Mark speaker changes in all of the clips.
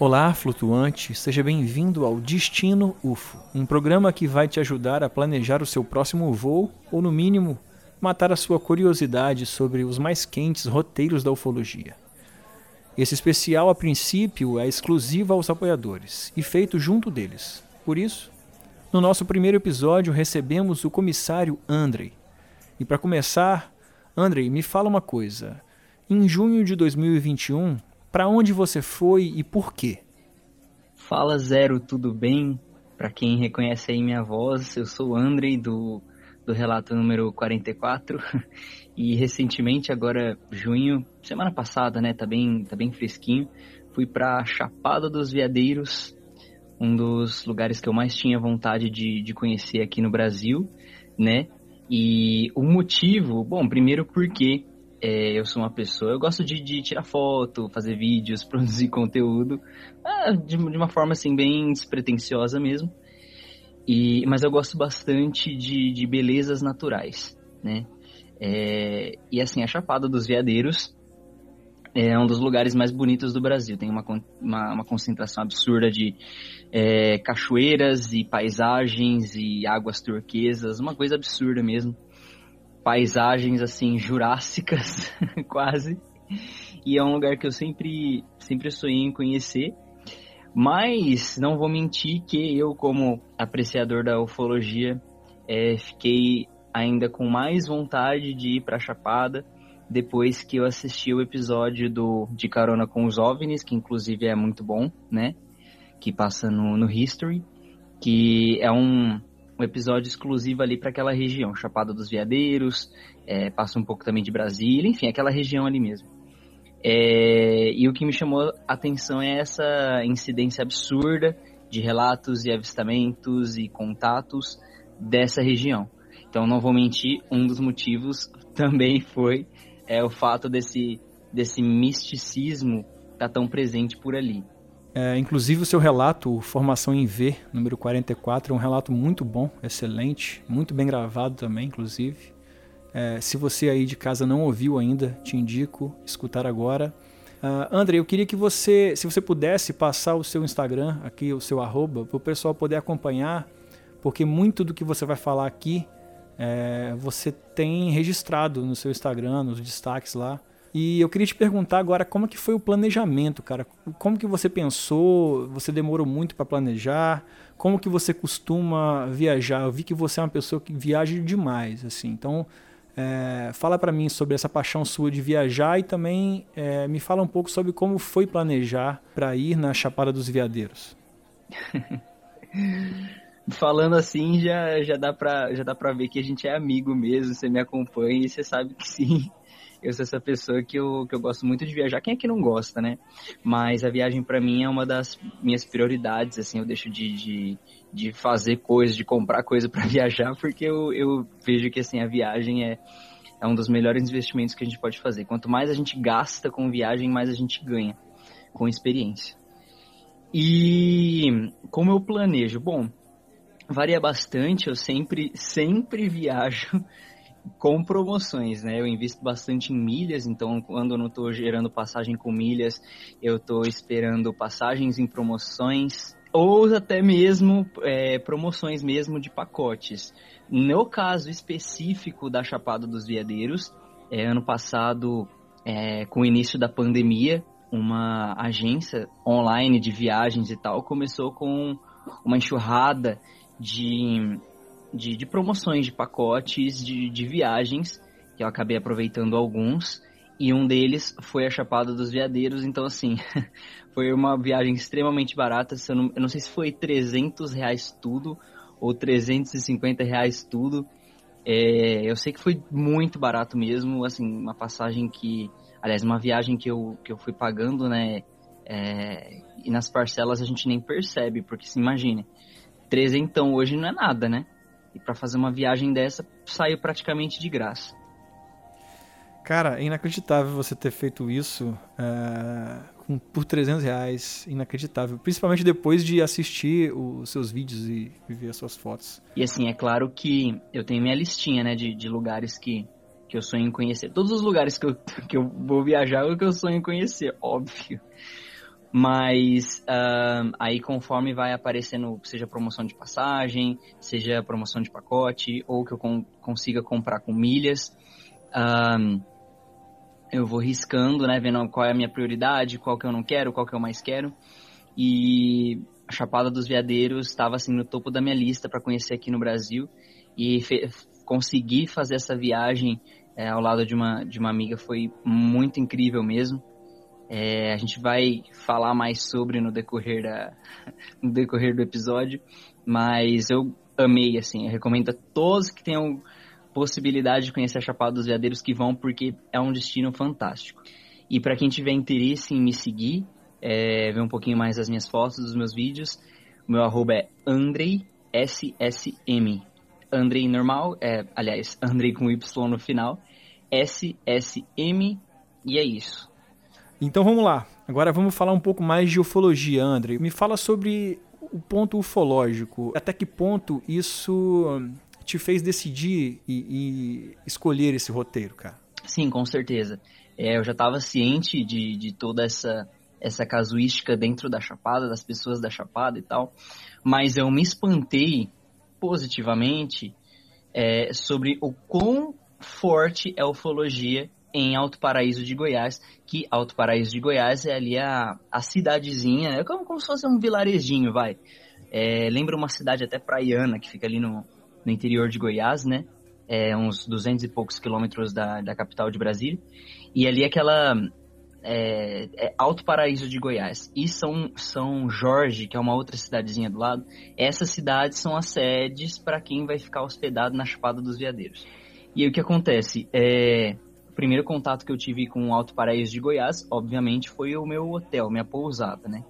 Speaker 1: Olá, flutuante, seja bem-vindo ao Destino UFO, um programa que vai te ajudar a planejar o seu próximo voo ou, no mínimo, matar a sua curiosidade sobre os mais quentes roteiros da ufologia. Esse especial, a princípio, é exclusivo aos apoiadores e feito junto deles. Por isso, no nosso primeiro episódio recebemos o comissário Andrei. E para começar, Andrei, me fala uma coisa. Em junho de 2021, para onde você foi e por quê?
Speaker 2: Fala Zero, tudo bem? Para quem reconhece aí minha voz, eu sou o Andrei do, do relato número 44 e recentemente, agora junho, semana passada, né, tá bem, tá bem fresquinho, fui para Chapada dos Veadeiros, um dos lugares que eu mais tinha vontade de, de conhecer aqui no Brasil, né? E o motivo, bom, primeiro porque é, eu sou uma pessoa, eu gosto de, de, tirar foto, fazer vídeos, produzir conteúdo, ah, de, de, uma forma assim bem despretensiosa mesmo. E, mas eu gosto bastante de, de belezas naturais, né? É, e assim, a Chapada dos Veadeiros é um dos lugares mais bonitos do Brasil. Tem uma, uma, uma concentração absurda de é, cachoeiras e paisagens e águas turquesas, uma coisa absurda mesmo paisagens assim jurássicas, quase. E é um lugar que eu sempre sempre sonhei em conhecer. Mas não vou mentir que eu, como apreciador da ufologia, é, fiquei ainda com mais vontade de ir para Chapada depois que eu assisti o episódio do De Carona com os OVNIs, que inclusive é muito bom, né? Que passa no, no History, que é um, um episódio exclusivo ali para aquela região, Chapada dos Veadeiros, é, passa um pouco também de Brasília, enfim, aquela região ali mesmo. É, e o que me chamou a atenção é essa incidência absurda de relatos e avistamentos e contatos dessa região. Então, não vou mentir, um dos motivos também foi é, o fato desse, desse misticismo estar tá tão presente por ali.
Speaker 1: É, inclusive o seu relato, Formação em V, número 44, é um relato muito bom, excelente, muito bem gravado também, inclusive. É, se você aí de casa não ouviu ainda, te indico escutar agora. Uh, André, eu queria que você, se você pudesse passar o seu Instagram, aqui o seu arroba, para o pessoal poder acompanhar, porque muito do que você vai falar aqui, é, você tem registrado no seu Instagram, nos destaques lá. E eu queria te perguntar agora como que foi o planejamento, cara? Como que você pensou? Você demorou muito para planejar? Como que você costuma viajar? Eu vi que você é uma pessoa que viaja demais, assim. Então, é, fala para mim sobre essa paixão sua de viajar e também é, me fala um pouco sobre como foi planejar para ir na Chapada dos Veadeiros.
Speaker 2: Falando assim, já, já dá para já dá para ver que a gente é amigo mesmo. Você me acompanha e você sabe que sim eu sou essa pessoa que eu, que eu gosto muito de viajar. Quem é que não gosta, né? Mas a viagem para mim é uma das minhas prioridades, assim, eu deixo de, de, de fazer coisas, de comprar coisa para viajar, porque eu, eu vejo que, assim, a viagem é, é um dos melhores investimentos que a gente pode fazer. Quanto mais a gente gasta com viagem, mais a gente ganha com experiência. E como eu planejo? Bom, varia bastante, eu sempre, sempre viajo com promoções, né? Eu invisto bastante em milhas, então quando eu não estou gerando passagem com milhas, eu estou esperando passagens em promoções ou até mesmo é, promoções mesmo de pacotes. No caso específico da Chapada dos Veadeiros, é, ano passado, é, com o início da pandemia, uma agência online de viagens e tal começou com uma enxurrada de de, de promoções, de pacotes, de, de viagens, que eu acabei aproveitando alguns, e um deles foi a Chapada dos Veadeiros, então assim, foi uma viagem extremamente barata, eu não, eu não sei se foi 300 reais tudo, ou 350 reais tudo, é, eu sei que foi muito barato mesmo, assim, uma passagem que, aliás, uma viagem que eu, que eu fui pagando, né, é, e nas parcelas a gente nem percebe, porque se imagine, trezentão hoje não é nada, né? E para fazer uma viagem dessa, saiu praticamente de graça.
Speaker 1: Cara, é inacreditável você ter feito isso é, com, por 300 reais. Inacreditável. Principalmente depois de assistir os seus vídeos e, e ver as suas fotos.
Speaker 2: E assim, é claro que eu tenho minha listinha, né, de, de lugares que, que eu sonho em conhecer. Todos os lugares que eu, que eu vou viajar é o que eu sonho em conhecer, óbvio. Mas uh, aí conforme vai aparecendo, seja promoção de passagem, seja promoção de pacote, ou que eu con consiga comprar com milhas, uh, eu vou riscando, né, vendo qual é a minha prioridade, qual que eu não quero, qual que eu mais quero. E a Chapada dos Veadeiros estava assim no topo da minha lista para conhecer aqui no Brasil e conseguir fazer essa viagem é, ao lado de uma de uma amiga foi muito incrível mesmo. É, a gente vai falar mais sobre no decorrer, da, no decorrer do episódio, mas eu amei, assim, eu recomendo a todos que tenham possibilidade de conhecer a Chapada dos Veadeiros que vão, porque é um destino fantástico. E para quem tiver interesse em me seguir, é, ver um pouquinho mais das minhas fotos, dos meus vídeos, o meu arroba é Andrei SSM. Andrei normal, é, aliás, Andrei com Y no final, SSM, e é isso.
Speaker 1: Então vamos lá. Agora vamos falar um pouco mais de ufologia, André. Me fala sobre o ponto ufológico. Até que ponto isso te fez decidir e, e escolher esse roteiro, cara?
Speaker 2: Sim, com certeza. É, eu já estava ciente de, de toda essa, essa casuística dentro da Chapada, das pessoas da Chapada e tal, mas eu me espantei positivamente é, sobre o quão forte é a ufologia em Alto Paraíso de Goiás, que Alto Paraíso de Goiás é ali a, a cidadezinha, é como, como se fosse um vilarejinho, vai. É, lembra uma cidade até praiana, que fica ali no, no interior de Goiás, né? É, uns 200 e poucos quilômetros da, da capital de Brasília. E ali aquela... É, é Alto Paraíso de Goiás e São, São Jorge, que é uma outra cidadezinha do lado, essas cidades são as sedes para quem vai ficar hospedado na Chapada dos Veadeiros. E aí o que acontece? É, primeiro contato que eu tive com o Alto Paraíso de Goiás, obviamente, foi o meu hotel, minha pousada, né?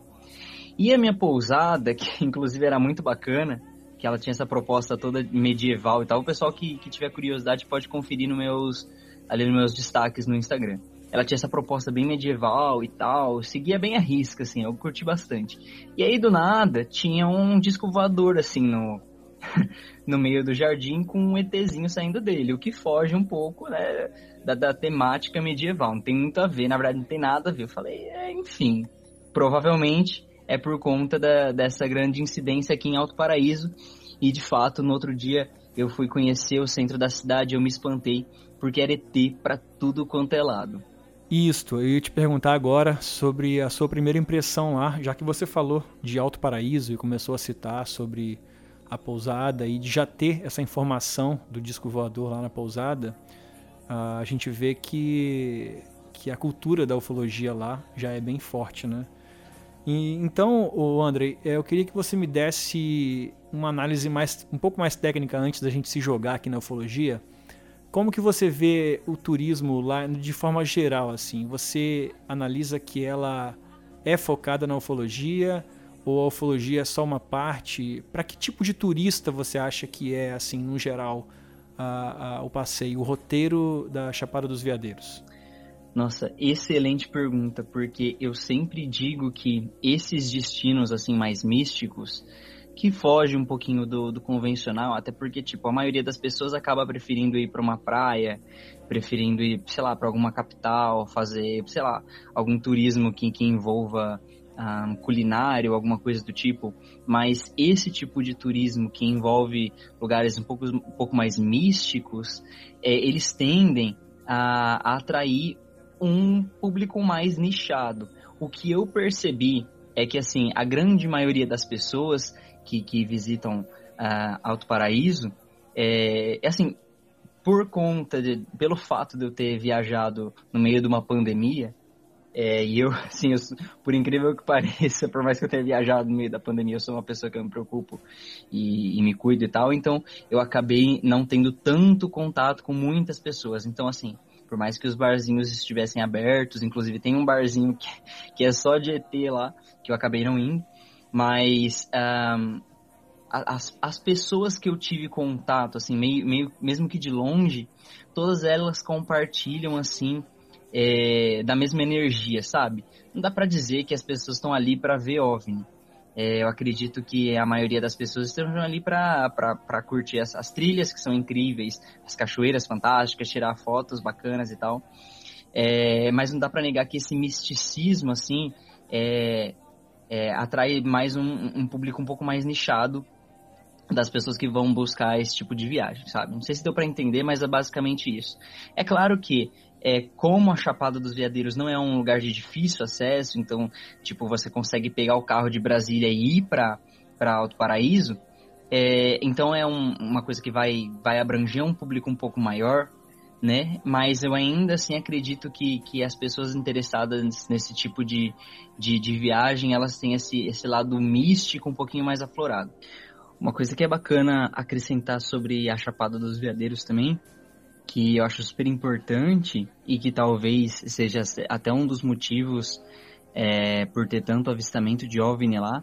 Speaker 2: E a minha pousada, que inclusive era muito bacana, que ela tinha essa proposta toda medieval e tal. O pessoal que, que tiver curiosidade pode conferir no meus, ali nos meus destaques no Instagram. Ela tinha essa proposta bem medieval e tal, seguia bem a risca, assim, eu curti bastante. E aí, do nada, tinha um disco voador, assim, no, no meio do jardim com um ETzinho saindo dele, o que foge um pouco, né, da, da, temática medieval. Não tem muito a ver, na verdade não tem nada a ver. Eu falei, é, enfim, provavelmente é por conta da, dessa grande incidência aqui em Alto Paraíso. E de fato, no outro dia eu fui conhecer o centro da cidade, eu me espantei, porque era ET para tudo quanto é lado.
Speaker 1: Isto, eu ia te perguntar agora sobre a sua primeira impressão lá, já que você falou de Alto Paraíso e começou a citar sobre a pousada e de já ter essa informação do disco voador lá na pousada, a gente vê que, que a cultura da ufologia lá já é bem forte, né? E, então, o André, eu queria que você me desse uma análise mais, um pouco mais técnica antes da gente se jogar aqui na ufologia. Como que você vê o turismo lá de forma geral, assim? Você analisa que ela é focada na ufologia ou a ufologia é só uma parte? Para que tipo de turista você acha que é, assim, no geral, a, a, o passeio, o roteiro da Chapada dos Veadeiros?
Speaker 2: Nossa, excelente pergunta, porque eu sempre digo que esses destinos assim mais místicos, que foge um pouquinho do, do convencional, até porque tipo a maioria das pessoas acaba preferindo ir para uma praia, preferindo ir, sei lá, para alguma capital, fazer, sei lá, algum turismo que, que envolva um, culinário, alguma coisa do tipo, mas esse tipo de turismo que envolve lugares um pouco, um pouco mais místicos, é, eles tendem a, a atrair um público mais nichado. O que eu percebi é que assim a grande maioria das pessoas que, que visitam uh, Alto Paraíso é, é assim por conta de pelo fato de eu ter viajado no meio de uma pandemia é, e eu, assim, eu, por incrível que pareça, por mais que eu tenha viajado no meio da pandemia, eu sou uma pessoa que eu me preocupo e, e, me cuido e tal, então eu acabei não tendo tanto contato com muitas pessoas. Então, assim, por mais que os barzinhos estivessem abertos, inclusive tem um barzinho que, que é só de ET lá, que eu acabei não indo, mas um, as, as pessoas que eu tive contato, assim, meio, meio, mesmo que de longe, todas elas compartilham, assim, é, da mesma energia, sabe? Não dá para dizer que as pessoas estão ali para ver OVNI. É, eu acredito que a maioria das pessoas estão ali para curtir as, as, trilhas, que são incríveis, as cachoeiras fantásticas, tirar fotos bacanas e tal. É, mas não dá para negar que esse misticismo, assim, é, é, atrai mais um, um, público um pouco mais nichado das pessoas que vão buscar esse tipo de viagem, sabe? Não sei se deu para entender, mas é basicamente isso. É claro que é, como a Chapada dos Veadeiros não é um lugar de difícil acesso, então, tipo, você consegue pegar o carro de Brasília e ir para Alto Paraíso, é, então é um, uma coisa que vai, vai abranger um público um pouco maior, né? Mas eu ainda assim acredito que, que as pessoas interessadas nesse tipo de, de, de viagem, elas têm esse, esse lado místico um pouquinho mais aflorado. Uma coisa que é bacana acrescentar sobre a Chapada dos Veadeiros também, que eu acho super importante e que talvez seja até um dos motivos é, por ter tanto avistamento de OVNI lá,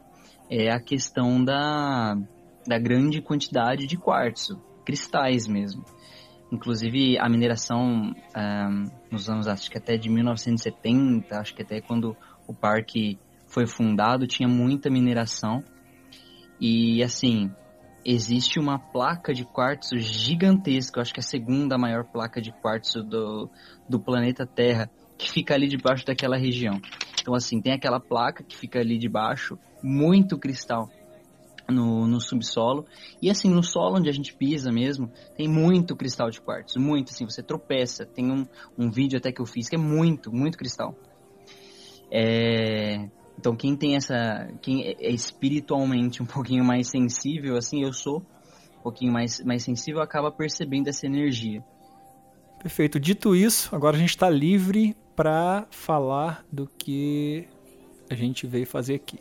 Speaker 2: é a questão da, da grande quantidade de quartzo, cristais mesmo. Inclusive a mineração um, nos anos acho que até de 1970, acho que até quando o parque foi fundado tinha muita mineração e assim existe uma placa de quartzo gigantesca, eu acho que é a segunda maior placa de quartzo do, do planeta Terra que fica ali debaixo daquela região. Então assim tem aquela placa que fica ali debaixo, muito cristal no, no subsolo. E assim, no solo onde a gente pisa mesmo, tem muito cristal de quartzo, muito assim, você tropeça. Tem um, um vídeo até que eu fiz que é muito, muito cristal. É... Então quem tem essa, quem é espiritualmente um pouquinho mais sensível, assim eu sou, um pouquinho mais, mais sensível, acaba percebendo essa energia.
Speaker 1: Perfeito. Dito isso, agora a gente está livre para falar do que a gente veio fazer aqui.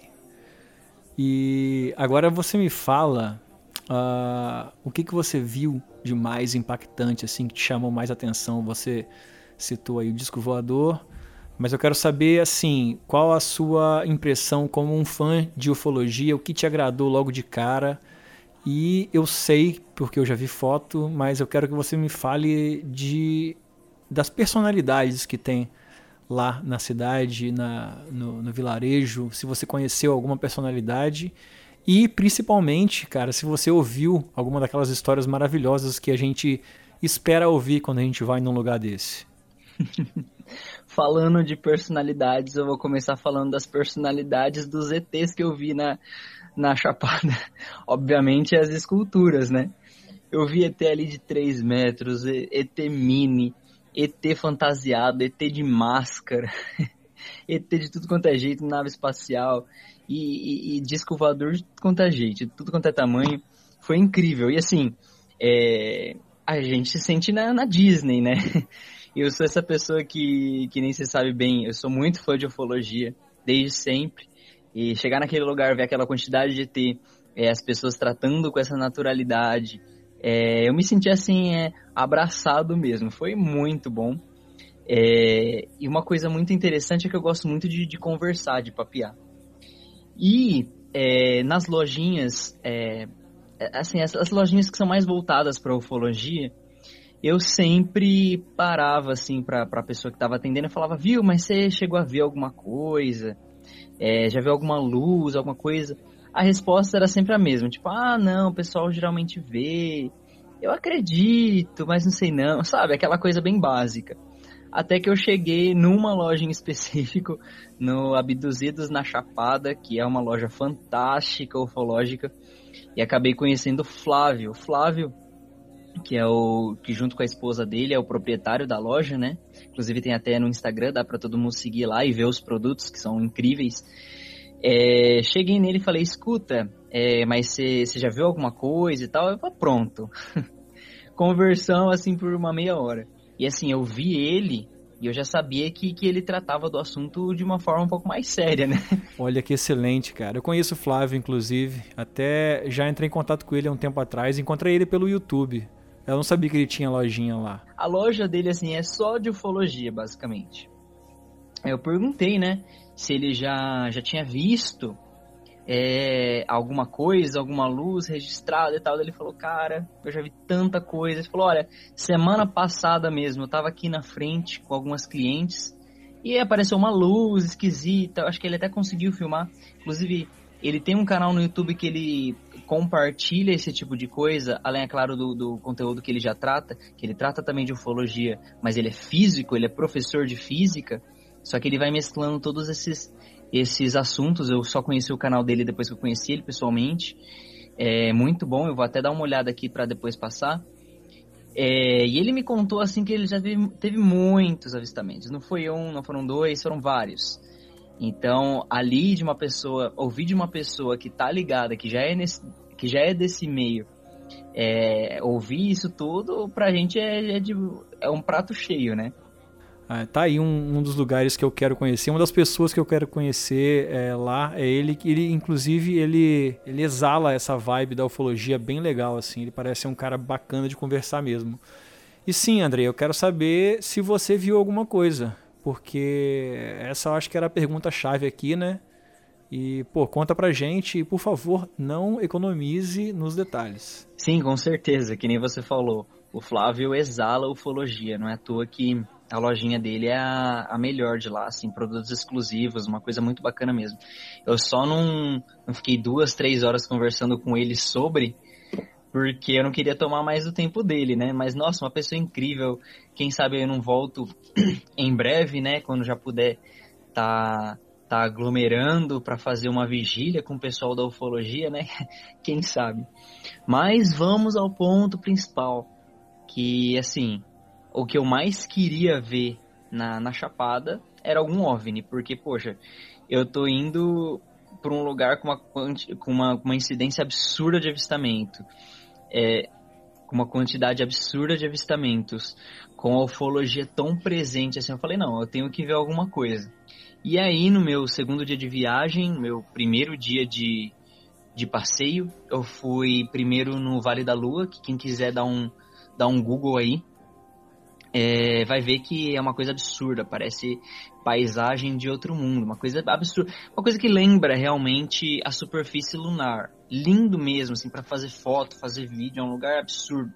Speaker 1: E agora você me fala uh, o que, que você viu de mais impactante, assim, que te chamou mais atenção. Você citou aí o disco voador, mas eu quero saber, assim, qual a sua impressão como um fã de ufologia, o que te agradou logo de cara. E eu sei, porque eu já vi foto, mas eu quero que você me fale de das personalidades que tem lá na cidade, na, no, no vilarejo, se você conheceu alguma personalidade e principalmente, cara, se você ouviu alguma daquelas histórias maravilhosas que a gente espera ouvir quando a gente vai num lugar desse.
Speaker 2: falando de personalidades, eu vou começar falando das personalidades dos ETs que eu vi na, na Chapada. Obviamente as esculturas, né? Eu vi ET ali de 3 metros, ET mini, ET fantasiado, ET de máscara, ET de tudo quanto é jeito, nave espacial e, e, e disco voador de tudo quanto é jeito, de tudo quanto é tamanho. Foi incrível. E assim, é, a gente se sente na, na Disney, né? Eu sou essa pessoa que, que nem se sabe bem, eu sou muito fã de ufologia, desde sempre. E chegar naquele lugar, ver aquela quantidade de ET, é, as pessoas tratando com essa naturalidade, é, eu me senti assim, é, abraçado mesmo. Foi muito bom. É, e uma coisa muito interessante é que eu gosto muito de, de conversar, de papear. E é, nas lojinhas, é, assim, as, as, lojinhas que são mais voltadas para ufologia, eu sempre parava assim para a pessoa que estava atendendo e falava, viu, mas você chegou a ver alguma coisa? É, já viu alguma luz, alguma coisa? a resposta era sempre a mesma, tipo, ah, não, o pessoal geralmente vê, eu acredito, mas não sei não, sabe? Aquela coisa bem básica. Até que eu cheguei numa loja em específico, no Abduzidos na Chapada, que é uma loja fantástica, ufológica, e acabei conhecendo o Flávio. Flávio, que é o que junto com a esposa dele é o proprietário da loja, né? Inclusive tem até no Instagram, dá para todo mundo seguir lá e ver os produtos que são incríveis. É, cheguei nele e falei, escuta, é, mas você já viu alguma coisa e tal? Eu falei, pronto. Conversão, assim, por uma meia hora. E assim, eu vi ele e eu já sabia que, que ele tratava do assunto de uma forma um pouco mais séria, né?
Speaker 1: Olha que excelente, cara. Eu conheço o Flávio, inclusive. Até já entrei em contato com ele há um tempo atrás. Encontrei ele pelo YouTube. Eu não sabia que ele tinha lojinha lá.
Speaker 2: A loja dele, assim, é só de ufologia, basicamente. Eu perguntei, né? se ele já, já tinha visto é, alguma coisa, alguma luz registrada e tal. Ele falou, cara, eu já vi tanta coisa. Ele falou, olha, semana passada mesmo, eu tava aqui na frente com algumas clientes e apareceu uma luz esquisita. Acho que ele até conseguiu filmar. Inclusive, ele tem um canal no YouTube que ele compartilha esse tipo de coisa, além, é claro, do, do conteúdo que ele já trata, que ele trata também de ufologia, mas ele é físico, ele é professor de física. Só que ele vai mesclando todos esses esses assuntos. Eu só conheci o canal dele depois que eu conheci ele pessoalmente. É muito bom, eu vou até dar uma olhada aqui para depois passar. É, e ele me contou assim que ele já teve, teve, muitos avistamentos. Não foi um, não foram dois, foram vários. Então, ali de uma pessoa, ouvir de uma pessoa que tá ligada, que já é, nesse, que já é desse meio, é, ouvir isso tudo, pra gente é, é, de, é um prato cheio, né?
Speaker 1: Ah, tá aí um, um, dos lugares que eu quero conhecer. Uma das pessoas que eu quero conhecer é, lá é ele. Ele, inclusive, ele, ele exala essa vibe da ufologia bem legal, assim. Ele parece ser um cara bacana de conversar mesmo. E sim, André, eu quero saber se você viu alguma coisa. Porque essa eu acho que era a pergunta-chave aqui, né? E, pô, conta pra gente e, por favor, não economize nos detalhes.
Speaker 2: Sim, com certeza, que nem você falou. O Flávio exala ufologia, não é à toa que a lojinha dele é a, a, melhor de lá, assim, produtos exclusivos, uma coisa muito bacana mesmo. Eu só não, não fiquei duas, três horas conversando com ele sobre, porque eu não queria tomar mais o tempo dele, né? Mas, nossa, uma pessoa incrível. Quem sabe eu não volto em breve, né? Quando já puder tá, tá aglomerando para fazer uma vigília com o pessoal da ufologia, né? Quem sabe. Mas vamos ao ponto principal, que, assim, o que eu mais queria ver na, na Chapada era algum OVNI, porque, poxa, eu tô indo para um lugar com uma, com uma, uma incidência absurda de avistamento, é, uma quantidade absurda de avistamentos, com a ufologia tão presente assim, eu falei, não, eu tenho que ver alguma coisa. E aí, no meu segundo dia de viagem, meu primeiro dia de, de passeio, eu fui primeiro no Vale da Lua, que quem quiser dar um, dar um Google aí, é, vai ver que é uma coisa absurda, parece paisagem de outro mundo, uma coisa absurda, uma coisa que lembra realmente a superfície lunar. Lindo mesmo, assim, para fazer foto, fazer vídeo, é um lugar absurdo.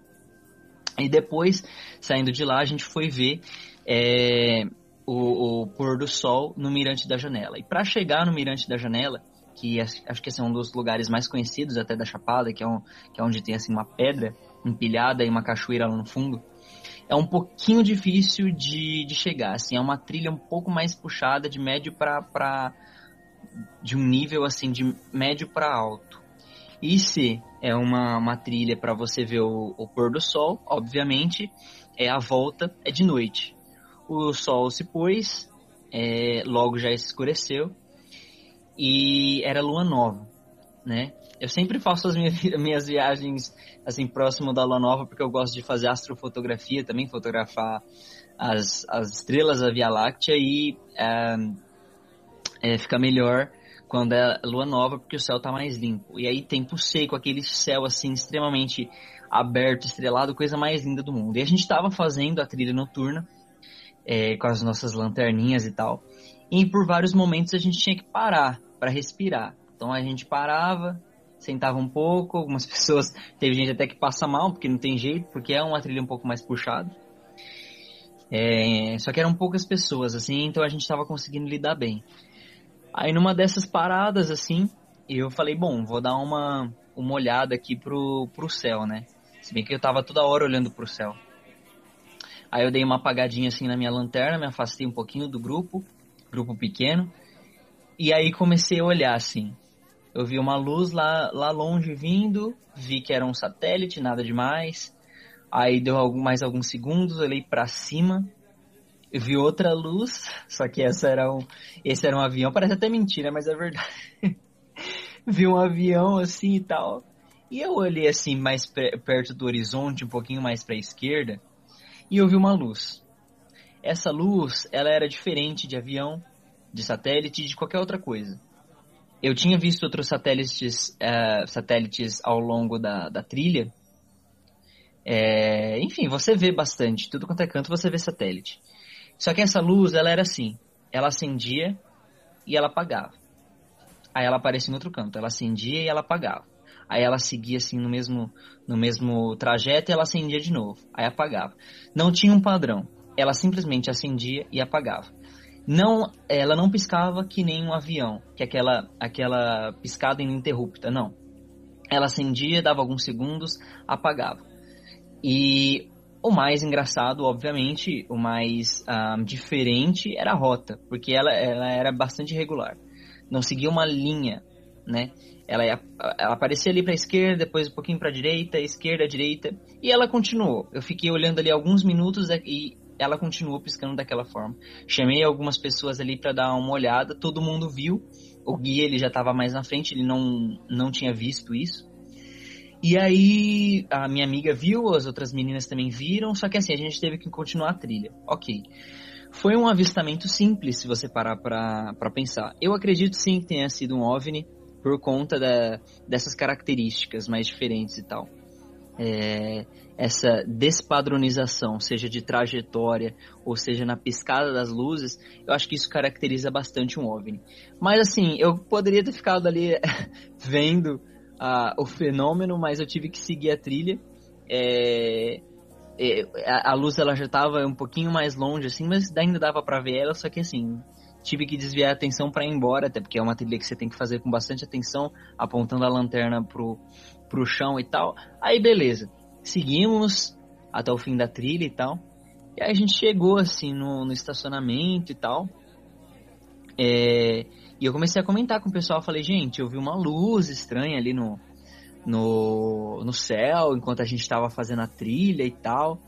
Speaker 2: E depois, saindo de lá, a gente foi ver é, o, o, pôr do sol no Mirante da Janela. E para chegar no Mirante da Janela, que acho que esse é um dos lugares mais conhecidos até da Chapada, que é, um, que é onde tem assim uma pedra empilhada e uma cachoeira lá no fundo, é um pouquinho difícil de, de chegar. Assim, é uma trilha um pouco mais puxada, de médio para de um nível assim de médio para alto. E se é uma, uma trilha para você ver o, o, pôr do sol, obviamente, é a volta é de noite. O sol se pôs, é, logo já escureceu e era lua nova, né? Eu sempre faço as minhas, minhas viagens assim próximo da lua nova porque eu gosto de fazer astrofotografia também, fotografar as, as estrelas da Via Láctea e é, é, fica melhor quando é lua nova porque o céu tá mais limpo. E aí tempo seco, aquele céu assim extremamente aberto, estrelado, coisa mais linda do mundo. E a gente estava fazendo a trilha noturna é, com as nossas lanterninhas e tal. E por vários momentos a gente tinha que parar para respirar. Então a gente parava, sentava um pouco, algumas pessoas, teve gente até que passa mal, porque não tem jeito, porque é uma trilha um pouco mais puxada. É, só que eram poucas pessoas, assim, então a gente estava conseguindo lidar bem. Aí numa dessas paradas, assim, eu falei, bom, vou dar uma, uma olhada aqui pro, pro céu, né? Se bem que eu tava toda hora olhando pro céu. Aí eu dei uma apagadinha assim na minha lanterna, me afastei um pouquinho do grupo, grupo pequeno, e aí comecei a olhar assim. Eu vi uma luz lá, lá longe vindo, vi que era um satélite, nada demais. Aí deu mais alguns segundos, olhei para cima, eu vi outra luz, só que essa era um, esse era um avião, parece até mentira, mas é verdade. vi um avião assim e tal. E eu olhei assim mais perto do horizonte, um pouquinho mais para a esquerda, e eu vi uma luz. Essa luz, ela era diferente de avião, de satélite, de qualquer outra coisa eu tinha visto outros satélites, uh, satélites ao longo da, da trilha. É, enfim, você vê bastante, tudo quanto é canto você vê satélite. Só que essa luz, ela era assim, ela acendia e ela apagava. Aí ela aparecia em outro canto, ela acendia e ela apagava. Aí ela seguia assim no mesmo, no mesmo trajeto e ela acendia de novo. Aí apagava. Não tinha um padrão. Ela simplesmente acendia e apagava não, ela não piscava que nem um avião, que é aquela, aquela piscada ininterrupta, não. Ela acendia, dava alguns segundos, apagava. E o mais engraçado, obviamente, o mais um, diferente era a rota, porque ela, ela era bastante irregular. não seguia uma linha, né? Ela, ia, ela aparecia ali para esquerda, depois um pouquinho para direita, esquerda, direita, e ela continuou. Eu fiquei olhando ali alguns minutos e ela continuou piscando daquela forma. Chamei algumas pessoas ali para dar uma olhada, todo mundo viu. O guia ele já estava mais na frente, ele não, não tinha visto isso. E aí a minha amiga viu, as outras meninas também viram, só que assim, a gente teve que continuar a trilha. Ok. Foi um avistamento simples, se você parar para pensar. Eu acredito sim que tenha sido um OVNI por conta da, dessas características mais diferentes e tal. É, essa despadronização, seja de trajetória ou seja na piscada das luzes, eu acho que isso caracteriza bastante um OVNI. Mas assim, eu poderia ter ficado ali vendo o fenômeno, mas eu tive que seguir a trilha. É, é, a, a, luz ela já estava um pouquinho mais longe, assim, mas ainda dava para ver ela, só que assim, tive que desviar a atenção para ir embora, até porque é uma trilha que você tem que fazer com bastante atenção, apontando a lanterna pro, pro chão e tal. Aí beleza, seguimos até o fim da trilha e tal. E aí a gente chegou assim no, no estacionamento e tal. É, e eu comecei a comentar com o pessoal, falei, gente, eu vi uma luz estranha ali no, no, no céu, enquanto a gente estava fazendo a trilha e tal.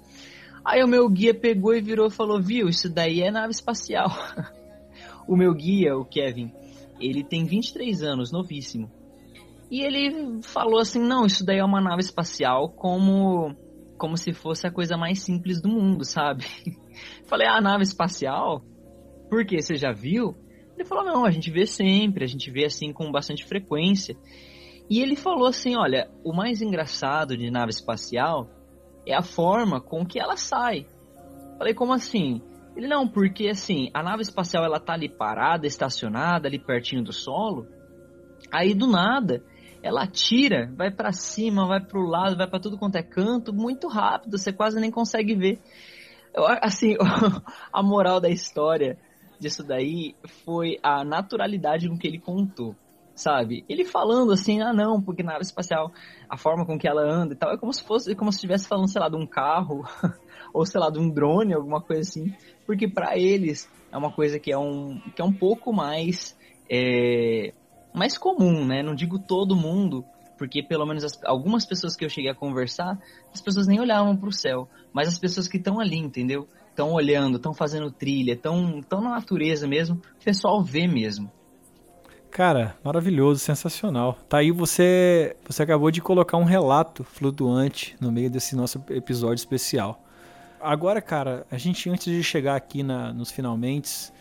Speaker 2: Aí o meu guia pegou e virou e falou, viu, isso daí é nave espacial. o meu guia, o Kevin, ele tem 23 anos, novíssimo. E ele falou assim, não, isso daí é uma nave espacial como como se fosse a coisa mais simples do mundo, sabe? Falei, ah, nave espacial? Por quê? Você já viu? Ele falou: não, a gente vê sempre, a gente vê assim com bastante frequência. E ele falou assim: olha, o mais engraçado de nave espacial é a forma com que ela sai. Falei: como assim? Ele não, porque assim, a nave espacial ela tá ali parada, estacionada, ali pertinho do solo. Aí do nada, ela tira, vai para cima, vai para o lado, vai para tudo quanto é canto, muito rápido, você quase nem consegue ver. Eu, assim, a moral da história disso daí foi a naturalidade com que ele contou, sabe? Ele falando assim, ah não, porque nave espacial, a forma com que ela anda e tal, é como se fosse, como se estivesse falando, sei lá, de um carro, ou sei lá, de um drone, alguma coisa assim, porque para eles é uma coisa que é um, que é um pouco mais, é, mais comum, né? Não digo todo mundo, porque pelo menos as, algumas pessoas que eu cheguei a conversar, as pessoas nem olhavam para o céu, mas as pessoas que estão ali, entendeu? Estão olhando, estão fazendo trilha, estão tão na natureza mesmo, o pessoal vê mesmo.
Speaker 1: Cara, maravilhoso, sensacional. Tá aí você, você acabou de colocar um relato flutuante no meio desse nosso episódio especial. Agora, cara, a gente antes de chegar aqui na, nos finalmente,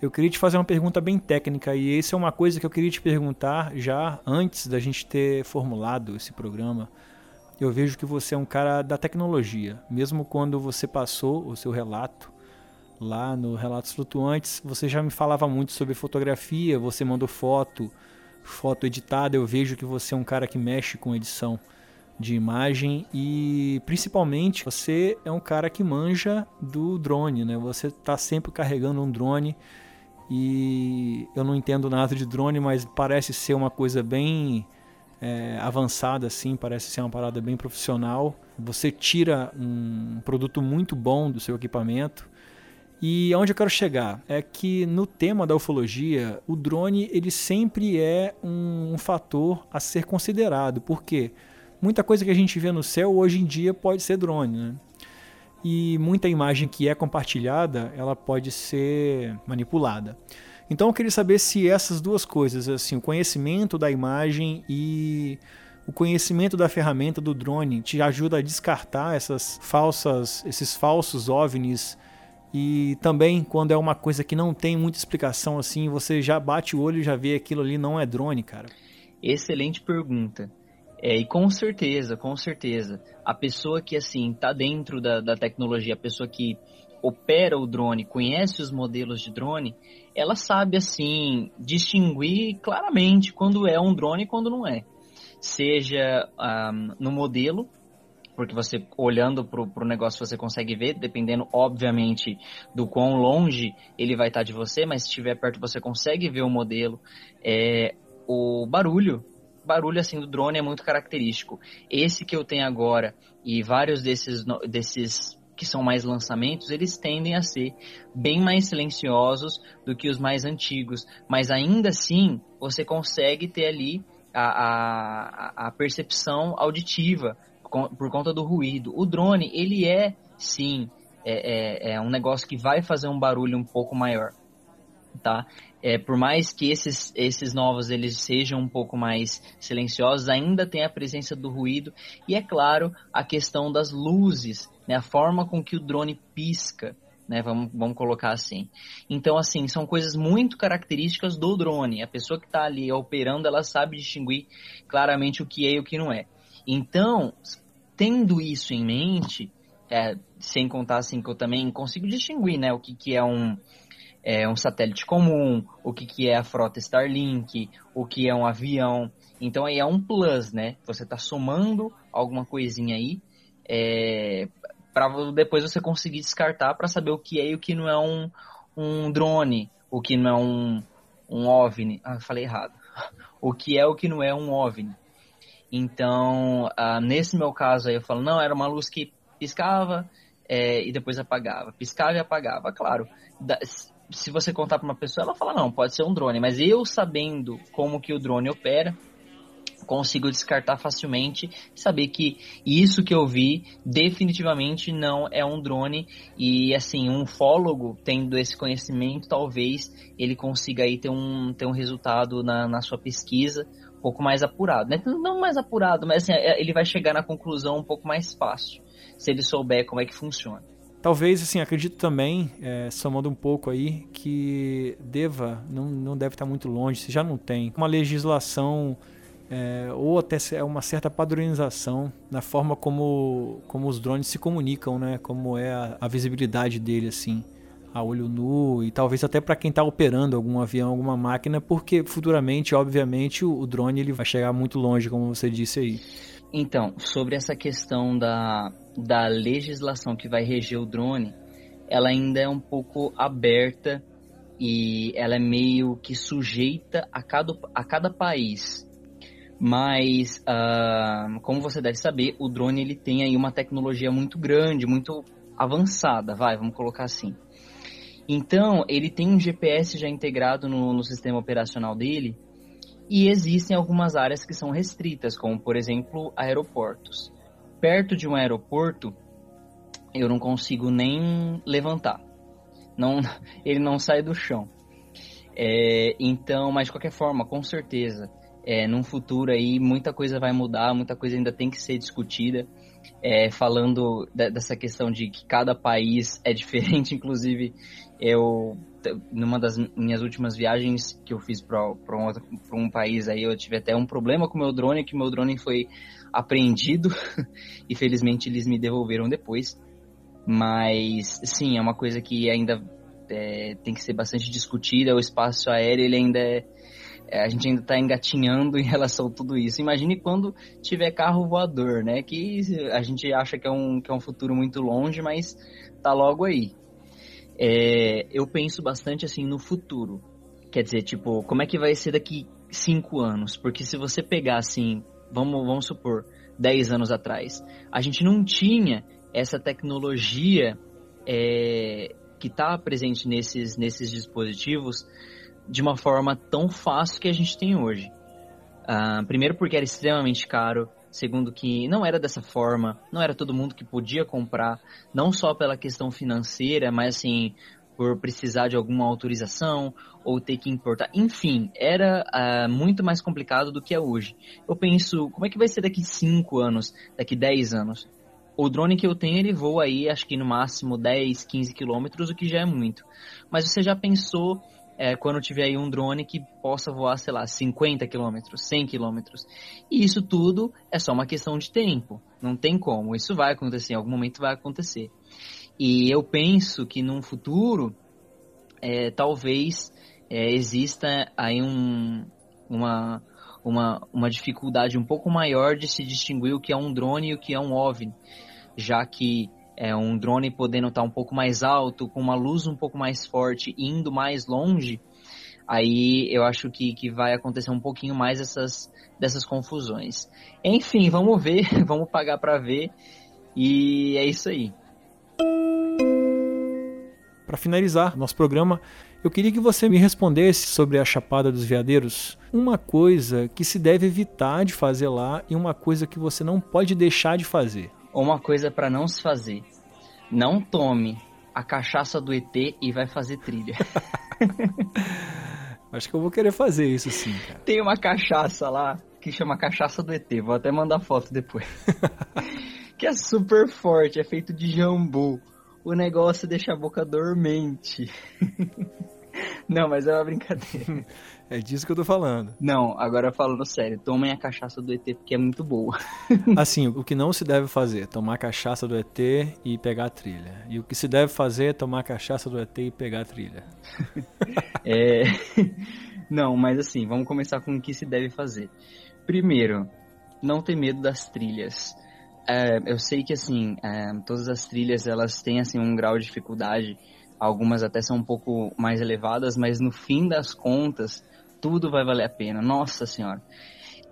Speaker 1: eu queria te fazer uma pergunta bem técnica e isso é uma coisa que eu queria te perguntar já antes da gente ter formulado esse programa eu vejo que você é um cara da tecnologia. Mesmo quando você passou o seu relato lá no Relatos Flutuantes, você já me falava muito sobre fotografia, você mandou foto, foto editada. Eu vejo que você é um cara que mexe com edição de imagem e principalmente você é um cara que manja do drone, né? Você está sempre carregando um drone e eu não entendo nada de drone, mas parece ser uma coisa bem é, avançada, assim, parece ser uma parada bem profissional. Você tira um produto muito bom do seu equipamento. E aonde eu quero chegar é que no tema da ufologia, o drone ele sempre é um, um fator a ser considerado, porque muita coisa que a gente vê no céu hoje em dia pode ser drone, né? E muita imagem que é compartilhada, ela pode ser manipulada. Então eu queria saber se essas duas coisas, assim, o conhecimento da imagem e o conhecimento da ferramenta do drone te ajuda a descartar essas falsas, esses falsos OVNIs e também quando é uma coisa que não tem muita explicação assim, você já bate o olho e já vê aquilo ali não é drone, cara.
Speaker 2: Excelente pergunta. É, e com certeza, com certeza, a pessoa que assim tá dentro da, da tecnologia, a pessoa que opera o drone, conhece os modelos de drone, ela sabe assim distinguir claramente quando é um drone e quando não é. Seja um, no modelo, porque você olhando para o negócio você consegue ver, dependendo obviamente do quão longe ele vai estar de você, mas se estiver perto você consegue ver o modelo. É, o barulho, barulho assim do drone é muito característico. Esse que eu tenho agora e vários desses desses que são mais lançamentos, eles tendem a ser bem mais silenciosos do que os mais antigos. Mas ainda assim, você consegue ter ali a, a, a percepção auditiva por conta do ruído. O drone, ele é, sim, é, é, é um negócio que vai fazer um barulho um pouco maior. Tá? É, por mais que esses, esses novos eles sejam um pouco mais silenciosos, ainda tem a presença do ruído e é claro a questão das luzes né, a forma com que o drone pisca, né, vamos, vamos colocar assim. Então, assim, são coisas muito características do drone. A pessoa que está ali operando, ela sabe distinguir claramente o que é e o que não é. Então, tendo isso em mente, é, sem contar assim que eu também consigo distinguir, né, o que, que é um é um satélite comum, o que, que é a frota Starlink, o que é um avião. Então aí é um plus, né? Você está somando alguma coisinha aí é, para depois você conseguir descartar para saber o que é e o que não é um, um drone, o que não é um, um OVNI. Ah, falei errado. O que é o que não é um OVNI. Então, ah, nesse meu caso aí, eu falo, não, era uma luz que piscava é, e depois apagava. Piscava e apagava. Claro, da, se você contar para uma pessoa, ela fala, não, pode ser um drone. Mas eu sabendo como que o drone opera, consigo descartar facilmente, saber que isso que eu vi definitivamente não é um drone e assim, um ufólogo tendo esse conhecimento, talvez ele consiga aí ter um, ter um resultado na, na sua pesquisa um pouco mais apurado, né? Não mais apurado, mas assim, é, ele vai chegar na conclusão um pouco mais fácil, se ele souber como é que funciona.
Speaker 1: Talvez, assim, acredito também, é, somando um pouco aí, que deva, não, não deve estar muito longe, se já não tem, uma legislação é, ou até é uma certa padronização na forma como, como os drones se comunicam, né? Como é a, a visibilidade dele, assim, a olho nu e talvez até para quem está operando algum avião, alguma máquina, porque futuramente, obviamente, o, o drone ele vai chegar muito longe, como você disse aí.
Speaker 2: Então, sobre essa questão da, da legislação que vai reger o drone, ela ainda é um pouco aberta e ela é meio que sujeita a cada, a cada país. Mas, uh, como você deve saber, o drone ele tem aí uma tecnologia muito grande, muito avançada, vai, vamos colocar assim. Então, ele tem um GPS já integrado no, no sistema operacional dele e existem algumas áreas que são restritas, como, por exemplo, aeroportos. Perto de um aeroporto, eu não consigo nem levantar. Não, ele não sai do chão. É, então, mas de qualquer forma, com certeza, é, num futuro aí muita coisa vai mudar, muita coisa ainda tem que ser discutida. É, falando de, dessa questão de que cada país é diferente, inclusive eu numa das minhas últimas viagens que eu fiz para um, um país aí eu tive até um problema com meu drone que meu drone foi apreendido e felizmente eles me devolveram depois mas sim é uma coisa que ainda é, tem que ser bastante discutida o espaço aéreo ele ainda é, a gente ainda está engatinhando em relação a tudo isso. Imagine quando tiver carro voador, né? Que a gente acha que é um, que é um futuro muito longe, mas tá logo aí. É, eu penso bastante assim no futuro. Quer dizer, tipo, como é que vai ser daqui cinco anos? Porque se você pegar assim, vamos, vamos supor, 10 anos atrás, a gente não tinha essa tecnologia é, que está presente nesses, nesses dispositivos de uma forma tão fácil que a gente tem hoje. Uh, primeiro porque era extremamente caro, segundo que não era dessa forma, não era todo mundo que podia comprar, não só pela questão financeira, mas assim por precisar de alguma autorização ou ter que importar. Enfim, era uh, muito mais complicado do que é hoje. Eu penso, como é que vai ser daqui 5 anos, daqui 10 anos? O drone que eu tenho, ele voa aí, acho que no máximo 10, 15 quilômetros, o que já é muito. Mas você já pensou é, quando tiver aí um drone que possa voar, sei lá, 50 km, 100 km. E isso tudo é só uma questão de tempo. Não tem como. Isso vai acontecer, em algum momento vai acontecer. E eu penso que num futuro, é, talvez é, exista aí um, uma, uma, uma dificuldade um pouco maior de se distinguir o que é um drone e o que é um OVNI, já que é, um drone podendo estar um pouco mais alto, com uma luz um pouco mais forte, indo mais longe, aí eu acho que, que vai acontecer um pouquinho mais essas, dessas confusões. Enfim, vamos ver, vamos pagar para ver, e é isso aí.
Speaker 1: Para finalizar nosso programa, eu queria que você me respondesse sobre a Chapada dos Veadeiros uma coisa que se deve evitar de fazer lá e uma coisa que você não pode deixar de fazer.
Speaker 2: Uma coisa para não se fazer. Não tome a cachaça do ET e vai fazer trilha.
Speaker 1: Acho que eu vou querer fazer isso sim, cara.
Speaker 2: Tem uma cachaça lá que chama cachaça do ET. Vou até mandar foto depois. que é super forte, é feito de jambu. O negócio deixa a boca dormente. Não, mas é uma brincadeira.
Speaker 1: É disso que eu tô falando.
Speaker 2: Não, agora falando sério, tomem a cachaça do ET porque é muito boa.
Speaker 1: assim, o que não se deve fazer, tomar a cachaça do ET e pegar a trilha. E o que se deve fazer é tomar a cachaça do ET e pegar a trilha.
Speaker 2: é... Não, mas assim, vamos começar com o que se deve fazer. Primeiro, não ter medo das trilhas. É, eu sei que assim, é, todas as trilhas elas têm assim um grau de dificuldade algumas até são um pouco mais elevadas, mas no fim das contas, tudo vai valer a pena. Nossa senhora.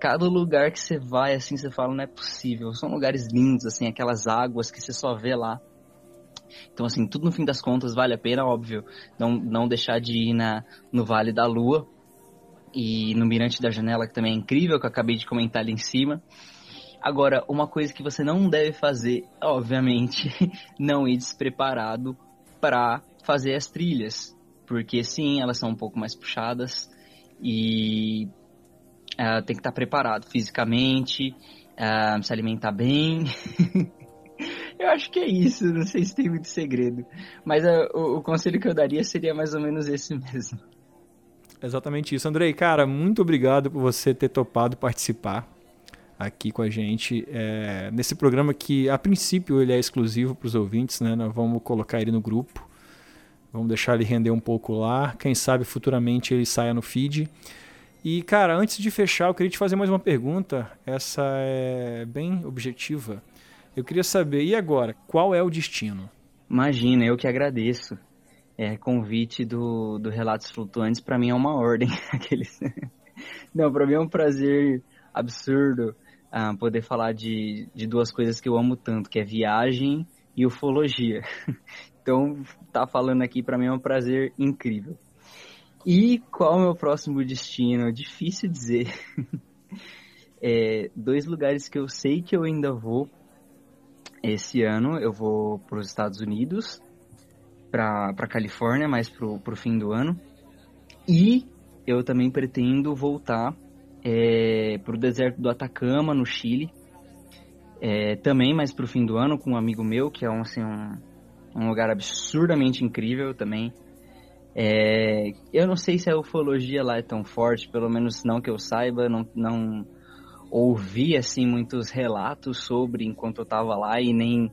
Speaker 2: Cada lugar que você vai, assim, você fala, não é possível. São lugares lindos, assim, aquelas águas que você só vê lá. Então, assim, tudo no fim das contas vale a pena, óbvio. Não, não deixar de ir na, no Vale da Lua e no Mirante da Janela, que também é incrível, que eu acabei de comentar ali em cima. Agora, uma coisa que você não deve fazer, obviamente, não ir despreparado para fazer as trilhas, porque sim, elas são um pouco mais puxadas e uh, tem que estar preparado fisicamente, uh, se alimentar bem. eu acho que é isso, não sei se tem muito segredo, mas uh, o, o conselho que eu daria seria mais ou menos esse mesmo.
Speaker 1: Exatamente isso. Andrei, cara, muito obrigado por você ter topado participar aqui com a gente é, nesse programa que, a princípio, ele é exclusivo para os ouvintes, né? Nós vamos colocar ele no grupo. Vamos deixar ele render um pouco lá. Quem sabe futuramente ele saia no feed. E, cara, antes de fechar, eu queria te fazer mais uma pergunta. Essa é bem objetiva. Eu queria saber, e agora? Qual é o destino?
Speaker 2: Imagina, eu que agradeço. É, convite do, do Relatos Flutuantes, para mim é uma ordem. Aqueles... Não, para mim é um prazer absurdo uh, poder falar de, de duas coisas que eu amo tanto, que é viagem e ufologia. Então, tá falando aqui para mim é um prazer incrível. E qual é o meu próximo destino? Difícil dizer. é, dois lugares que eu sei que eu ainda vou esse ano. Eu vou para os Estados Unidos, para Califórnia, mais pro, pro fim do ano. E eu também pretendo voltar é, para o deserto do Atacama, no Chile. É, também mais pro fim do ano, com um amigo meu, que é um, assim, um, um lugar absurdamente incrível também. É, eu não sei se a ufologia lá é tão forte, pelo menos não que eu saiba, não, não ouvi assim muitos relatos sobre enquanto eu estava lá e nem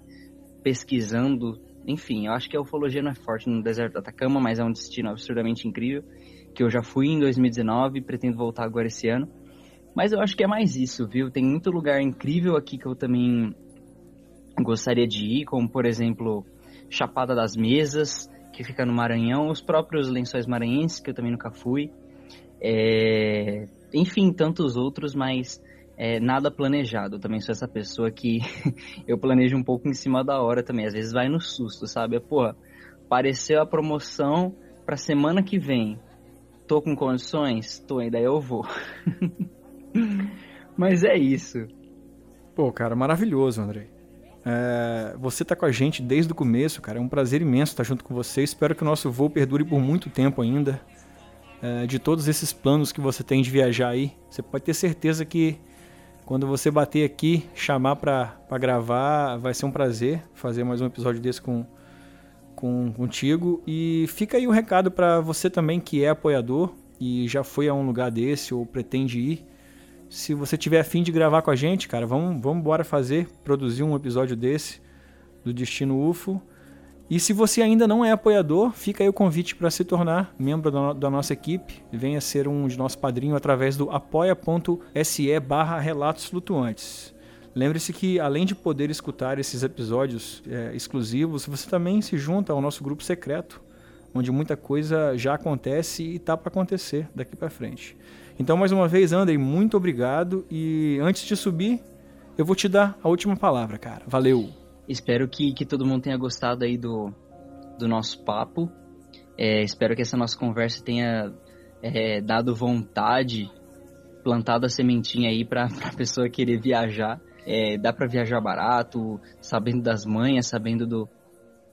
Speaker 2: pesquisando. Enfim, eu acho que a ufologia não é forte no deserto do Atacama, mas é um destino absurdamente incrível que eu já fui em 2019 e pretendo voltar agora esse ano. Mas eu acho que é mais isso, viu? Tem muito lugar incrível aqui que eu também gostaria de ir, como por exemplo Chapada das Mesas, que fica no Maranhão, os próprios Lençóis Maranhenses, que eu também nunca fui. É... Enfim, tantos outros, mas é, nada planejado. Eu também sou essa pessoa que eu planejo um pouco em cima da hora também. Às vezes vai no susto, sabe? Pô, apareceu a promoção pra semana que vem. Tô com condições? Tô, ainda eu vou. mas é isso.
Speaker 1: Pô, cara, maravilhoso, Andrei. É, você tá com a gente desde o começo, cara. É um prazer imenso estar junto com você. Espero que o nosso voo perdure por muito tempo ainda. É, de todos esses planos que você tem de viajar aí, você pode ter certeza que quando você bater aqui, chamar para gravar, vai ser um prazer fazer mais um episódio desse com, com contigo. E fica aí o um recado para você também que é apoiador e já foi a um lugar desse ou pretende ir. Se você tiver afim de gravar com a gente, cara, vamos, vamos embora fazer, produzir um episódio desse do Destino UFO. E se você ainda não é apoiador, fica aí o convite para se tornar membro da, da, nossa equipe. Venha ser um de nossos padrinhos através do apoia.se barra relatos flutuantes. Lembre-se que, além de poder escutar esses episódios é, exclusivos, você também se junta ao nosso grupo secreto, onde muita coisa já acontece e está para acontecer daqui para frente. Então, mais uma vez, Andrei, muito obrigado. E antes de subir, eu vou te dar a última palavra, cara. Valeu!
Speaker 2: Espero que, que todo mundo tenha gostado aí do, do nosso papo. É, espero que essa nossa conversa tenha é, dado vontade, plantado a sementinha aí para a pessoa querer viajar. É, dá para viajar barato, sabendo das manhas, sabendo do,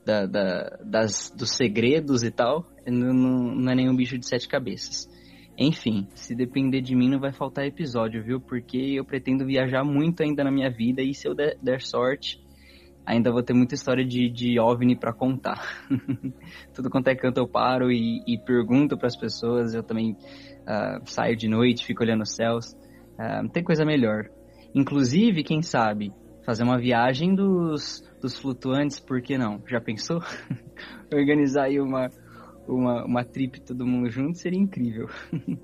Speaker 2: da, da, das, dos segredos e tal. Não, não é nenhum bicho de sete cabeças. Enfim, se depender de mim não vai faltar episódio, viu? Porque eu pretendo viajar muito ainda na minha vida e se eu der, der sorte, ainda vou ter muita história de, de OVNI para contar. Tudo quanto é canto eu paro e, e pergunto para as pessoas, eu também uh, saio de noite, fico olhando os céus. Uh, não tem coisa melhor. Inclusive, quem sabe, fazer uma viagem dos, dos flutuantes, por que não? Já pensou? Organizar aí uma, uma, uma trip todo mundo junto seria incrível.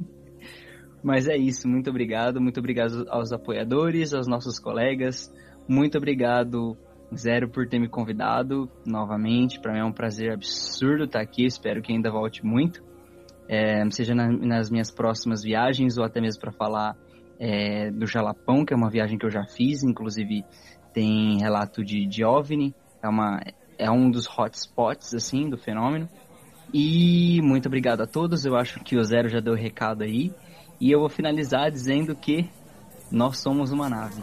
Speaker 2: Mas é isso, muito obrigado, muito obrigado aos apoiadores, aos nossos colegas, muito obrigado Zero por ter me convidado novamente. Para mim é um prazer absurdo estar aqui. Espero que ainda volte muito, é, seja na, nas minhas próximas viagens ou até mesmo para falar é, do Jalapão, que é uma viagem que eu já fiz. Inclusive tem relato de, de OVNI. É, uma, é um dos hotspots assim do fenômeno. E muito obrigado a todos. Eu acho que o Zero já deu o recado aí. E eu vou finalizar dizendo que nós somos uma nave.